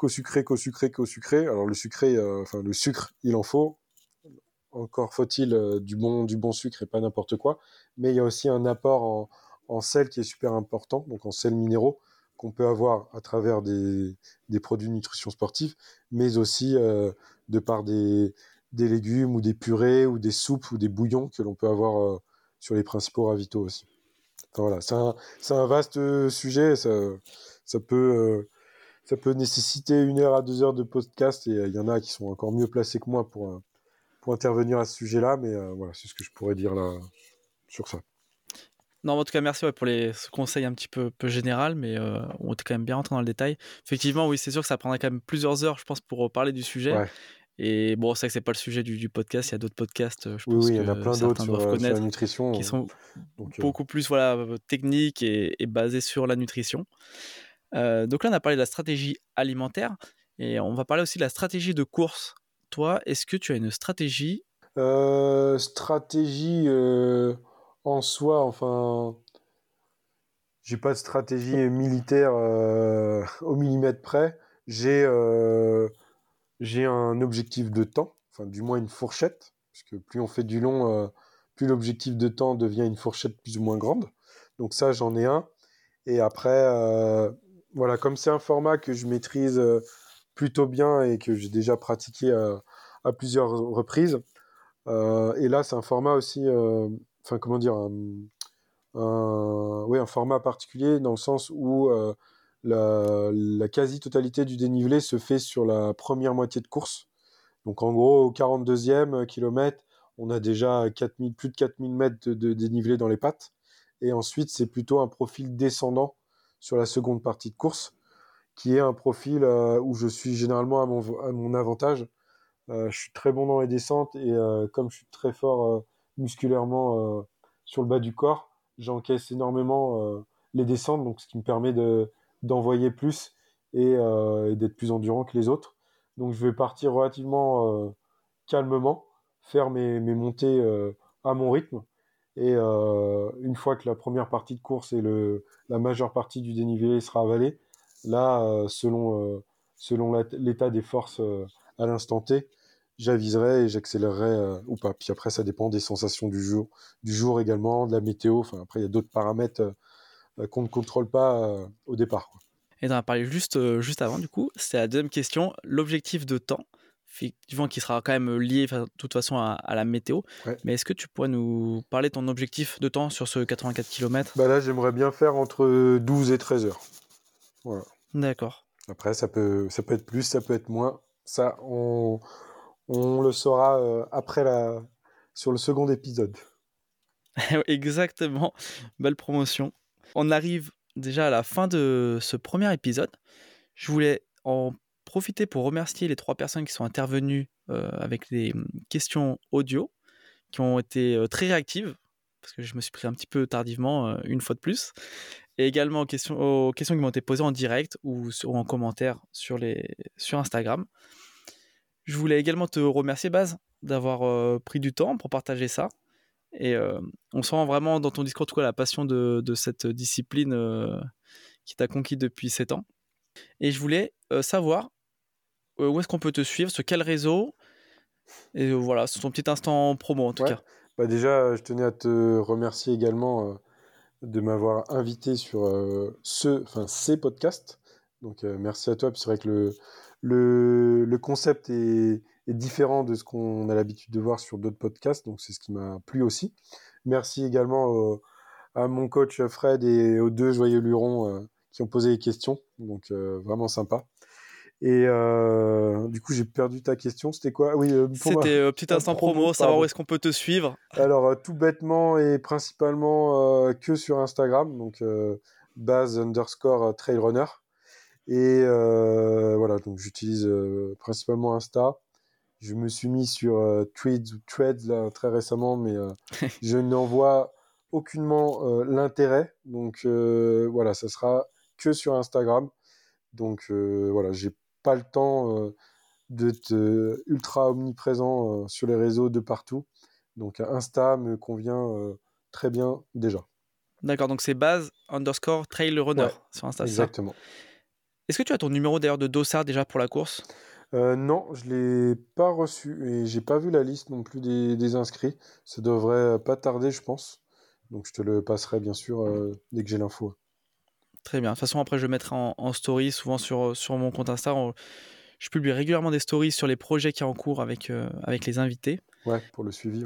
sucré, qu'au sucré, qu'au sucré. Alors le sucré, enfin le sucre, il en faut. Encore faut-il du bon du bon sucre et pas n'importe quoi. Mais il y a aussi un apport en, en sel qui est super important, donc en sel minéraux, qu'on peut avoir à travers des, des, produits de nutrition sportive, mais aussi euh, de par des, des, légumes ou des purées ou des soupes ou des bouillons que l'on peut avoir euh, sur les principaux ravitaux aussi. Enfin, voilà, c'est un, un, vaste sujet, ça, ça, peut, euh, ça peut nécessiter une heure à deux heures de podcast et il y en a qui sont encore mieux placés que moi pour, pour intervenir à ce sujet-là, mais voilà, c'est ce que je pourrais dire là sur ça. Non, en tout cas, merci pour les, ce conseil un petit peu, peu général, mais euh, on était quand même bien rentré dans le détail. Effectivement, oui, c'est sûr que ça prendrait quand même plusieurs heures, je pense, pour parler du sujet. Et bon, c'est vrai que c'est pas le sujet du, podcast. Il y a d'autres podcasts, je oui, pense oui, il y en a plein d'autres sur, sur, la nutrition. Qui sont beaucoup plus voilà, techniques et, et basés sur la nutrition. donc là, on a parlé de la stratégie alimentaire et on va parler aussi de la stratégie de course. Toi, est-ce que tu as une stratégie? Stratégie en soi, enfin, j'ai pas de stratégie militaire au millimètre près. J'ai j'ai un objectif de temps, enfin du moins une fourchette, parce que plus on fait du long, euh, plus l'objectif de temps devient une fourchette plus ou moins grande. Donc ça, j'en ai un. Et après, euh, voilà, comme c'est un format que je maîtrise euh, plutôt bien et que j'ai déjà pratiqué à plusieurs reprises, et là, c'est un format aussi, enfin comment dire, un, un format particulier dans le sens où la, quasi-totalité du dénivelé se fait sur la première moitié de course. Donc en gros, au 42e kilomètre, on a déjà 4000, plus de 4000 mètres de, dénivelé dans les pattes. Et ensuite, c'est plutôt un profil descendant sur la seconde partie de course, qui est un profil euh, où je suis généralement à mon, avantage. Euh, je suis très bon dans les descentes et euh, comme je suis très fort musculairement sur le bas du corps, j'encaisse énormément les descentes, ce qui me permet de, d'envoyer plus euh, et, d'être plus endurant que les autres. Donc je vais partir relativement euh, calmement, faire mes, montées euh, à mon rythme. Et une fois que la première partie de course et le, la majeure partie du dénivelé sera avalée, là, selon, selon l'état des forces à l'instant T, j'aviserai et j'accélérerai ou pas. Puis après, ça dépend des sensations du jour, du jour également, de la météo. Enfin, après, il y a d'autres paramètres euh, qu'on ne contrôle pas euh, au départ. Et on a parlé juste, euh, juste avant, du coup, c'est la deuxième question, l'objectif de temps, effectivement, qui sera quand même lié de toute façon à, la météo. Mais est-ce que tu pourrais nous parler de ton objectif de temps sur ce 84 km bah Là, j'aimerais bien faire entre 12 et 13 heures. Voilà. D'accord. Après, ça peut, ça peut être plus, ça peut être moins. Ça, on, on le saura après la, sur le second épisode. Exactement. Belle promotion. On arrive déjà à la fin de ce premier épisode. Je voulais en profiter pour remercier les trois personnes qui sont intervenues euh, avec des hum, questions audio, qui ont été euh, très réactives, parce que je me suis pris un petit peu tardivement, euh, une fois de plus, et également aux questions, aux questions qui m'ont été posées en direct ou, en commentaire sur, les, sur Instagram. Je voulais également te remercier, Baz, d'avoir pris du temps pour partager ça. Et euh, on sent vraiment dans ton discours la passion de, cette discipline euh, qui t'a conquis depuis 7 ans. Et je voulais euh, savoir où est-ce qu'on peut te suivre, sur quel réseau. Et voilà, c'est ton petit instant promo en tout cas. Bah déjà, je tenais à te remercier également de m'avoir invité sur ce, enfin, ces podcasts. Donc merci à toi. Puis c'est vrai que le, le, le concept est, est différent de ce qu'on a l'habitude de voir sur d'autres podcasts, donc c'est ce qui m'a plu aussi. Merci également à mon coach Fred et aux deux joyeux lurons euh, qui ont posé les questions, donc euh, vraiment sympa. Et euh, du coup, j'ai perdu ta question. C'était quoi? Oui, c'était petit instant promo, savoir où est-ce qu'on peut te suivre. Alors, tout bêtement et principalement que sur Instagram, donc base underscore trailrunner. Et voilà, donc j'utilise principalement Insta. Je me suis mis sur euh, Tweets ou Threads là, très récemment, mais euh, je n'en vois aucunement euh, l'intérêt. Donc voilà, ça sera que sur Instagram. Donc voilà, j'ai pas le temps d'être ultra omniprésent sur les réseaux de partout. Donc Insta me convient très bien déjà. D'accord, donc c'est base underscore trail runner sur Insta. Exactement. Est-ce que tu as ton numéro d'ailleurs de dossard déjà pour la course? Euh, non, je l'ai pas reçu et j'ai pas vu la liste non plus des, inscrits. Ça devrait pas tarder, je pense. Donc je te le passerai bien sûr euh, dès que j'ai l'info. Très bien. De toute façon, après, je mettrai en, story, souvent sur, sur mon compte Insta. je publie régulièrement des stories sur les projets qui sont en cours avec, euh, avec les invités. Ouais, pour le suivi.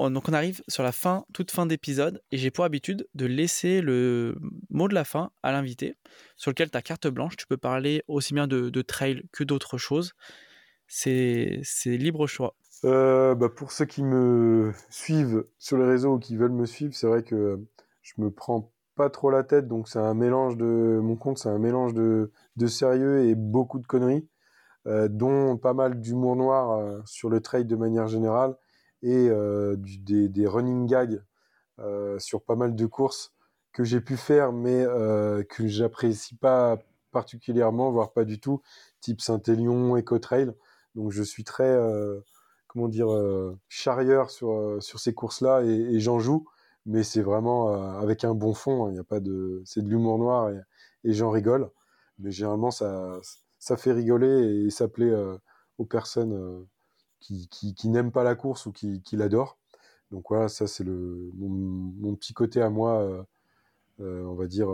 Oh, donc on arrive sur la fin, toute fin d'épisode, et j'ai pour habitude de laisser le mot de la fin à l'invité, sur lequel tu as carte blanche, tu peux parler aussi bien de, trail que d'autres choses. C'est libre choix. Euh, bah pour ceux qui me suivent sur les réseaux ou qui veulent me suivre, c'est vrai que je me prends pas trop la tête, donc c'est un mélange de mon compte, c'est un mélange de, de, sérieux et beaucoup de conneries. dont pas mal d'humour noir sur le trail de manière générale et des, des, running gags sur pas mal de courses que j'ai pu faire, mais que j'apprécie pas particulièrement, voire pas du tout, type Saint-Élion, Eco-Trail. Donc je suis très, euh, comment dire, euh, sur, euh, sur ces courses-là et, j'en joue, mais c'est vraiment avec un bon fond. Hein. A pas de, c'est de l'humour noir et, j'en rigole. Mais généralement ça, ça fait rigoler et ça plaît aux personnes qui, qui, n'aiment pas la course ou qui, l'adorent. Donc voilà, ça c'est le mon, petit côté à moi, on va dire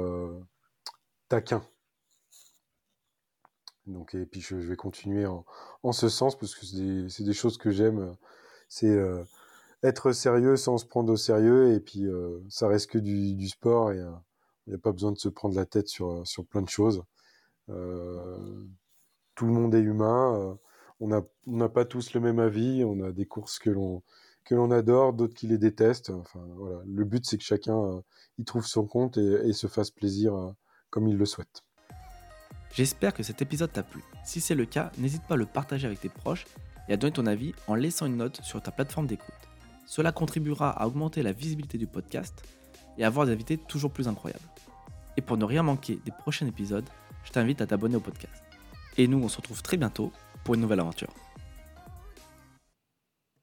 taquin. Donc, et puis je, vais continuer en, ce sens parce que c'est des, choses que j'aime. C'est euh, être sérieux sans se prendre au sérieux et puis euh, ça reste que du, du sport et il euh, n'y a pas besoin de se prendre la tête sur, sur plein de choses. tout le monde est humain. On n'a pas tous le même avis. On a des courses que l'on adore, d'autres qui les détestent. Enfin voilà, le but c'est que chacun y trouve son compte et, et se fasse plaisir comme il le souhaite. J'espère que cet épisode t'a plu. Si c'est le cas, n'hésite pas à le partager avec tes proches et à donner ton avis en laissant une note sur ta plateforme d'écoute. Cela contribuera à augmenter la visibilité du podcast et à avoir des invités toujours plus incroyables. Et pour ne rien manquer des prochains épisodes, je t'invite à t'abonner au podcast. Et nous, on se retrouve très bientôt pour une nouvelle aventure.